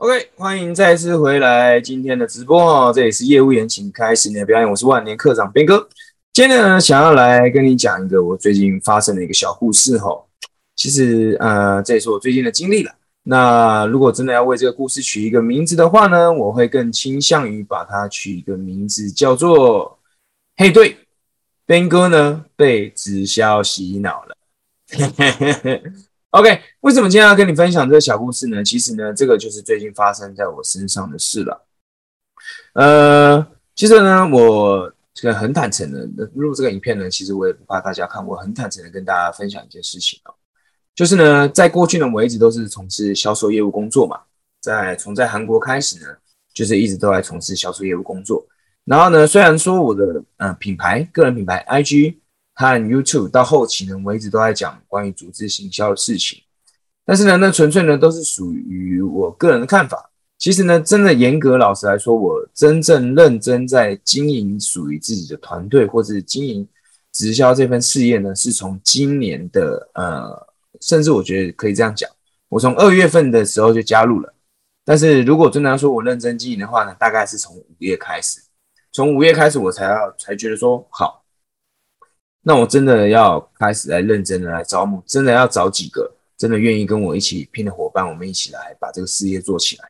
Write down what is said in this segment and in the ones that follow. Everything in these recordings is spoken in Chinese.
OK，欢迎再次回来今天的直播哦，这里是业务员，请开始你的表演。我是万年课长边哥，今天呢想要来跟你讲一个我最近发生的一个小故事哈。其实呃，这也是我最近的经历了。那如果真的要为这个故事取一个名字的话呢，我会更倾向于把它取一个名字叫做“嘿，对，边哥呢被直销洗脑了”。OK，为什么今天要跟你分享这个小故事呢？其实呢，这个就是最近发生在我身上的事了。呃，其实呢，我这个很坦诚的录这个影片呢，其实我也不怕大家看，我很坦诚的跟大家分享一件事情哦，就是呢，在过去呢，我一直都是从事销售业务工作嘛，在从在韩国开始呢，就是一直都在从事销售业务工作。然后呢，虽然说我的呃品牌个人品牌 IG。和 YouTube 到后期呢，我一直都在讲关于组织行销的事情，但是呢，那纯粹呢都是属于我个人的看法。其实呢，真的严格老实来说，我真正认真在经营属于自己的团队，或者经营直销这份事业呢，是从今年的呃，甚至我觉得可以这样讲，我从二月份的时候就加入了。但是如果真的要说我认真经营的话呢，大概是从五月开始，从五月开始我才要才觉得说好。那我真的要开始来认真的来招募，真的要找几个真的愿意跟我一起拼的伙伴，我们一起来把这个事业做起来。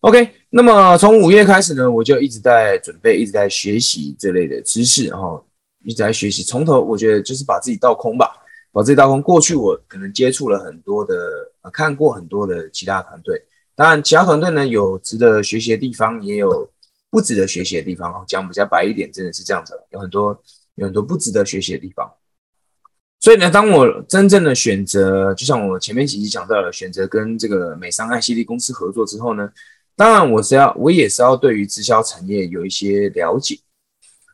OK，那么从五月开始呢，我就一直在准备，一直在学习这类的知识，然后一直在学习。从头我觉得就是把自己倒空吧，把自己倒空。过去我可能接触了很多的，看过很多的其他团队，当然其他团队呢有值得学习的地方，也有不值得学习的地方。讲比较白一点，真的是这样子，有很多。有很多不值得学习的地方，所以呢，当我真正的选择，就像我前面几集讲到了，选择跟这个美商爱希利公司合作之后呢，当然我是要，我也是要对于直销产业有一些了解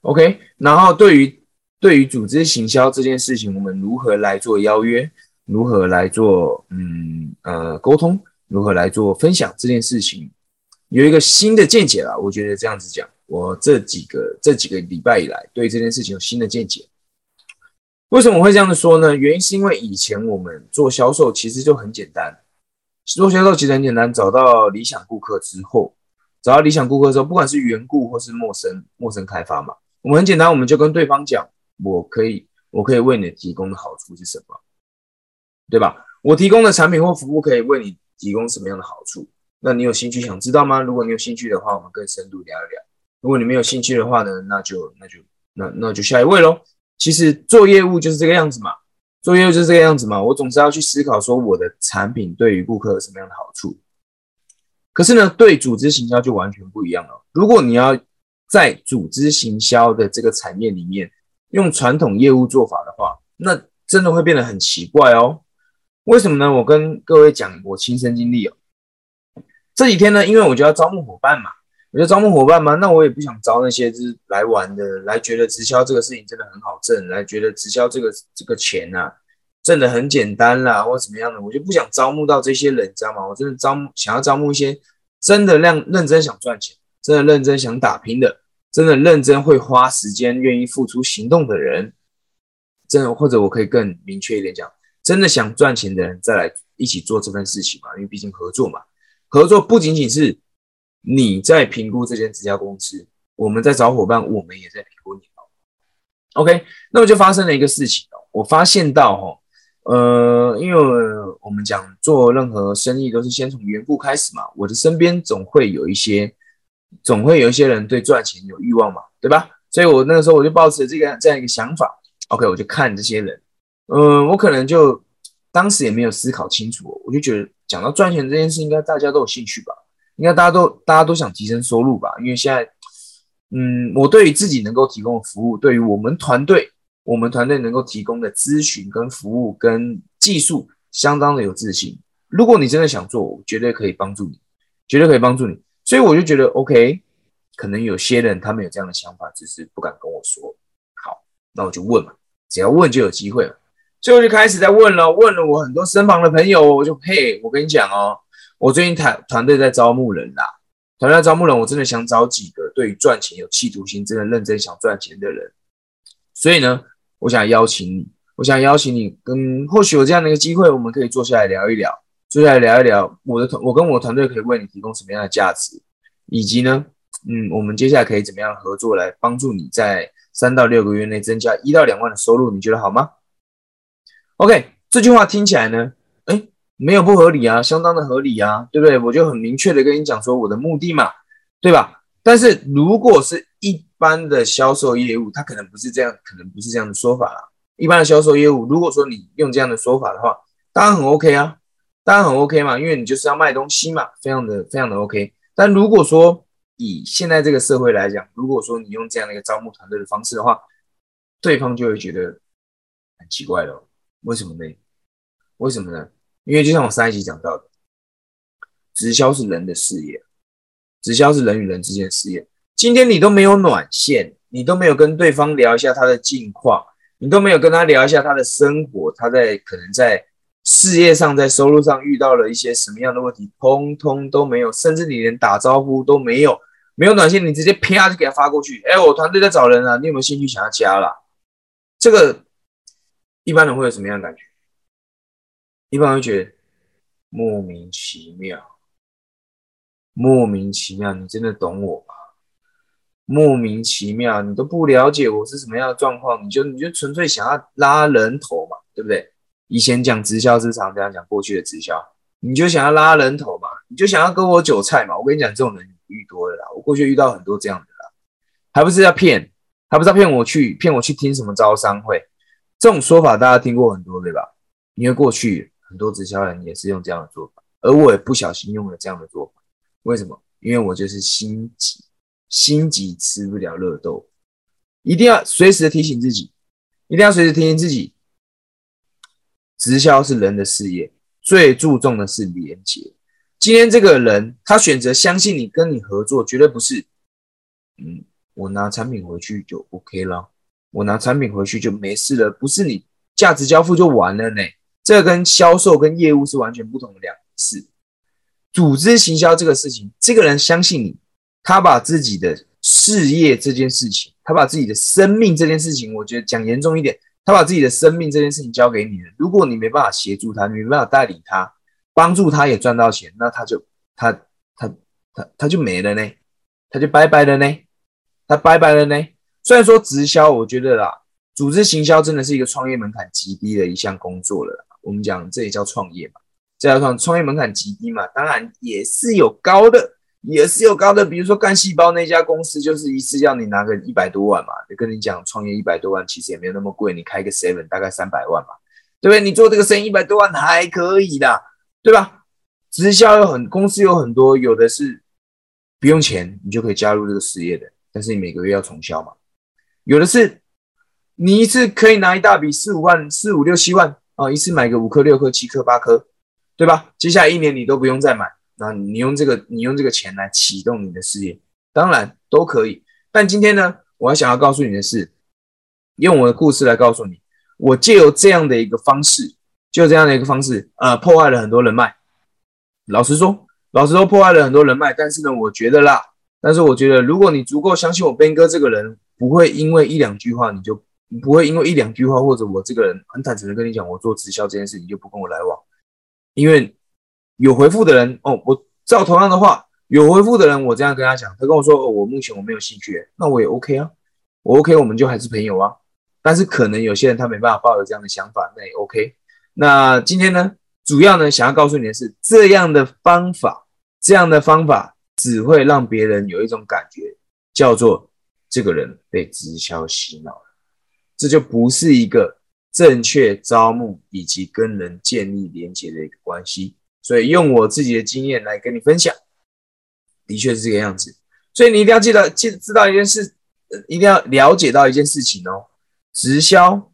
，OK，然后对于对于组织行销这件事情，我们如何来做邀约，如何来做嗯呃沟通，如何来做分享这件事情，有一个新的见解了，我觉得这样子讲。我这几个这几个礼拜以来，对这件事情有新的见解。为什么我会这样子说呢？原因是因为以前我们做销售其实就很简单，做销售其实很简单，找到理想顾客之后，找到理想顾客之后，不管是缘故或是陌生陌生开发嘛，我们很简单，我们就跟对方讲，我可以我可以为你提供的好处是什么，对吧？我提供的产品或服务可以为你提供什么样的好处？那你有兴趣想知道吗？如果你有兴趣的话，我们更深度聊一聊。如果你没有兴趣的话呢，那就那就那那就下一位喽。其实做业务就是这个样子嘛，做业务就是这个样子嘛。我总是要去思考说我的产品对于顾客有什么样的好处。可是呢，对组织行销就完全不一样了。如果你要在组织行销的这个产业里面用传统业务做法的话，那真的会变得很奇怪哦。为什么呢？我跟各位讲我亲身经历哦。这几天呢，因为我就要招募伙伴嘛。我就招募伙伴嘛，那我也不想招那些就是来玩的，来觉得直销这个事情真的很好挣，来觉得直销这个这个钱呐挣的很简单啦，或怎么样的，我就不想招募到这些人，知道吗？我真的招募想要招募一些真的让认真想赚钱，真的认真想打拼的，真的认真会花时间、愿意付出行动的人，真的或者我可以更明确一点讲，真的想赚钱的人再来一起做这份事情嘛，因为毕竟合作嘛，合作不仅仅是。你在评估这间直销公司，我们在找伙伴，我们也在评估你哦。OK，那么就发生了一个事情哦，我发现到哈，呃，因为我们讲做任何生意都是先从缘故开始嘛，我的身边总会有一些，总会有一些人对赚钱有欲望嘛，对吧？所以我那个时候我就抱持这个这样一个想法，OK，我就看这些人，嗯，我可能就当时也没有思考清楚，我就觉得讲到赚钱这件事，应该大家都有兴趣吧。应该大家都大家都想提升收入吧？因为现在，嗯，我对于自己能够提供的服务，对于我们团队，我们团队能够提供的咨询跟服务跟技术，相当的有自信。如果你真的想做，我绝对可以帮助你，绝对可以帮助你。所以我就觉得，OK，可能有些人他们有这样的想法，只是不敢跟我说。好，那我就问嘛，只要问就有机会了。所以我就开始在问了，问了我很多身旁的朋友，我就嘿，我跟你讲哦。我最近团团队在招募人啦，团队在招募人，我真的想找几个对于赚钱有企图心、真的认真想赚钱的人。所以呢，我想邀请你，我想邀请你，跟或许有这样的一个机会，我们可以坐下来聊一聊，坐下来聊一聊我的团，我跟我团队可以为你提供什么样的价值，以及呢，嗯，我们接下来可以怎么样合作来帮助你在三到六个月内增加一到两万的收入，你觉得好吗？OK，这句话听起来呢，没有不合理啊，相当的合理啊，对不对？我就很明确的跟你讲说我的目的嘛，对吧？但是如果是一般的销售业务，它可能不是这样，可能不是这样的说法啦。一般的销售业务，如果说你用这样的说法的话，当然很 OK 啊，当然很 OK 嘛，因为你就是要卖东西嘛，非常的非常的 OK。但如果说以现在这个社会来讲，如果说你用这样的一个招募团队的方式的话，对方就会觉得很奇怪了。为什么呢？为什么呢？因为就像我上一集讲到的，直销是人的事业。直销是人与人之间的事业。今天你都没有暖线，你都没有跟对方聊一下他的近况，你都没有跟他聊一下他的生活，他在可能在事业上、在收入上遇到了一些什么样的问题，通通都没有，甚至你连打招呼都没有，没有暖线，你直接啪就给他发过去。哎，我团队在找人啊，你有没有兴趣想要加啦？这个一般人会有什么样的感觉？一般会觉得莫名其妙。莫名其妙，你真的懂我吗？莫名其妙，你都不了解我是什么样的状况，你就你就纯粹想要拉人头嘛，对不对？以前讲直销是常这样讲，过去的直销，你就想要拉人头嘛，你就想要割我韭菜嘛。我跟你讲，这种人遇多了啦，我过去遇到很多这样的啦，还不是要骗，还不是要骗我去骗我去听什么招商会，这种说法大家听过很多对吧？因为过去很多直销人也是用这样的做法，而我也不小心用了这样的做法。为什么？因为我就是心急，心急吃不了热豆腐，一定要随时的提醒自己，一定要随时提醒自己，直销是人的事业，最注重的是连接。今天这个人他选择相信你，跟你合作，绝对不是，嗯，我拿产品回去就 OK 了，我拿产品回去就没事了，不是你价值交付就完了呢？这跟销售跟业务是完全不同的两事。组织行销这个事情，这个人相信你，他把自己的事业这件事情，他把自己的生命这件事情，我觉得讲严重一点，他把自己的生命这件事情交给你了。如果你没办法协助他，你没办法带领他，帮助他也赚到钱，那他就他他他他就没了呢，他就拜拜了呢，他拜拜了呢。虽然说直销，我觉得啦，组织行销真的是一个创业门槛极低的一项工作了。我们讲这也叫创业嘛。这样创创业门槛极低嘛，当然也是有高的，也是有高的。比如说干细胞那家公司，就是一次要你拿个一百多万嘛，就跟你讲创业一百多万其实也没有那么贵，你开个 seven 大概三百万嘛，对不对？你做这个生意一百多万还可以的，对吧？直销有很公司有很多，有的是不用钱你就可以加入这个事业的，但是你每个月要重销嘛。有的是你一次可以拿一大笔四五万、四五六七万啊，一次买个五颗、六颗、七颗、八颗。对吧？接下来一年你都不用再买，那你用这个，你用这个钱来启动你的事业，当然都可以。但今天呢，我还想要告诉你的是，用我的故事来告诉你，我借由这样的一个方式，就这样的一个方式，呃，破坏了很多人脉。老实说，老实说，破坏了很多人脉。但是呢，我觉得啦，但是我觉得，如果你足够相信我斌哥这个人，不会因为一两句话，你就不会因为一两句话，或者我这个人很坦诚的跟你讲，我做直销这件事，你就不跟我来往。因为有回复的人哦，我照同样的话，有回复的人，我这样跟他讲，他跟我说哦，我目前我没有兴趣，那我也 OK 啊，我 OK，我们就还是朋友啊。但是可能有些人他没办法抱有这样的想法，那也 OK。那今天呢，主要呢想要告诉你的是，这样的方法，这样的方法只会让别人有一种感觉，叫做这个人被直销洗脑了，这就不是一个。正确招募以及跟人建立连接的一个关系，所以用我自己的经验来跟你分享，的确是这个样子。所以你一定要记得记知道一件事，一定要了解到一件事情哦。直销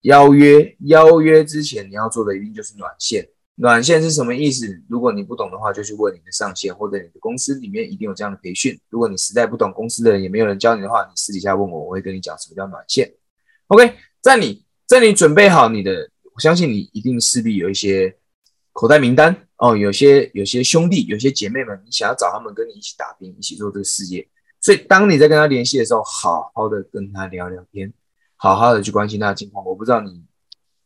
邀约邀约之前你要做的一定就是暖线。暖线是什么意思？如果你不懂的话，就去问你的上线或者你的公司里面一定有这样的培训。如果你实在不懂，公司的人也没有人教你的话，你私底下问我，我会跟你讲什么叫暖线。OK，在你。在你准备好你的，我相信你一定势必有一些口袋名单哦，有些有些兄弟、有些姐妹们，你想要找他们跟你一起打拼，一起做这个事业。所以当你在跟他联系的时候，好好的跟他聊聊天，好好的去关心他的近况。我不知道你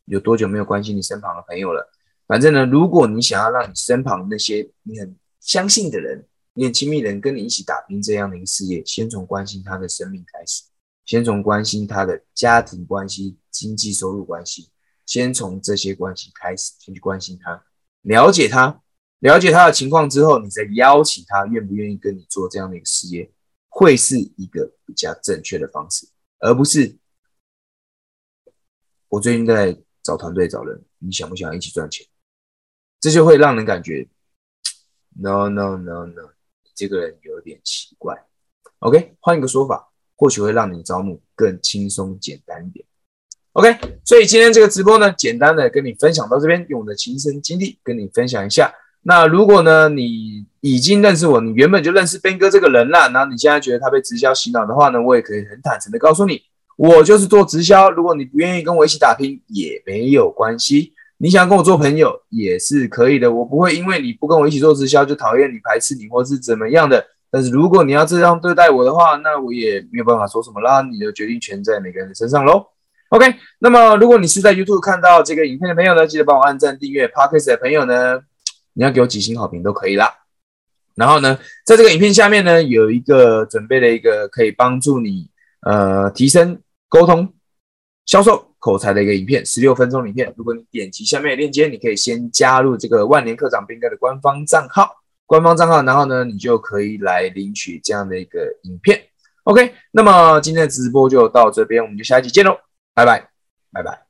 有多久没有关心你身旁的朋友了，反正呢，如果你想要让你身旁那些你很相信的人、你很亲密的人跟你一起打拼这样的一个事业，先从关心他的生命开始，先从关心他的家庭关系、经济收入关系，先从这些关系开始，先去关心他，了解他，了解他的情况之后，你再邀请他愿不愿意跟你做这样的一个事业，会是一个比较正确的方式，而不是我最近在找团队找人，你想不想一起赚钱？这就会让人感觉，no no no no，这个人有点奇怪。OK，换一个说法，或许会让你招募更轻松简单一点。OK，所以今天这个直播呢，简单的跟你分享到这边，用我的亲身经历跟你分享一下。那如果呢，你已经认识我，你原本就认识斌哥这个人了，然后你现在觉得他被直销洗脑的话呢，我也可以很坦诚的告诉你，我就是做直销。如果你不愿意跟我一起打拼，也没有关系。你想跟我做朋友也是可以的，我不会因为你不跟我一起做直销就讨厌你、排斥你或是怎么样的。但是如果你要这样对待我的话，那我也没有办法说什么啦。你的决定权在每个人的身上喽。OK，那么如果你是在 YouTube 看到这个影片的朋友呢，记得帮我按赞、订阅。Podcast 的朋友呢，你要给我几星好评都可以啦。然后呢，在这个影片下面呢，有一个准备了一个可以帮助你呃提升沟通、销售。口才的一个影片，十六分钟影片。如果你点击下面的链接，你可以先加入这个万年课长兵哥的官方账号，官方账号，然后呢，你就可以来领取这样的一个影片。OK，那么今天的直播就到这边，我们就下一集见喽，拜拜，拜拜。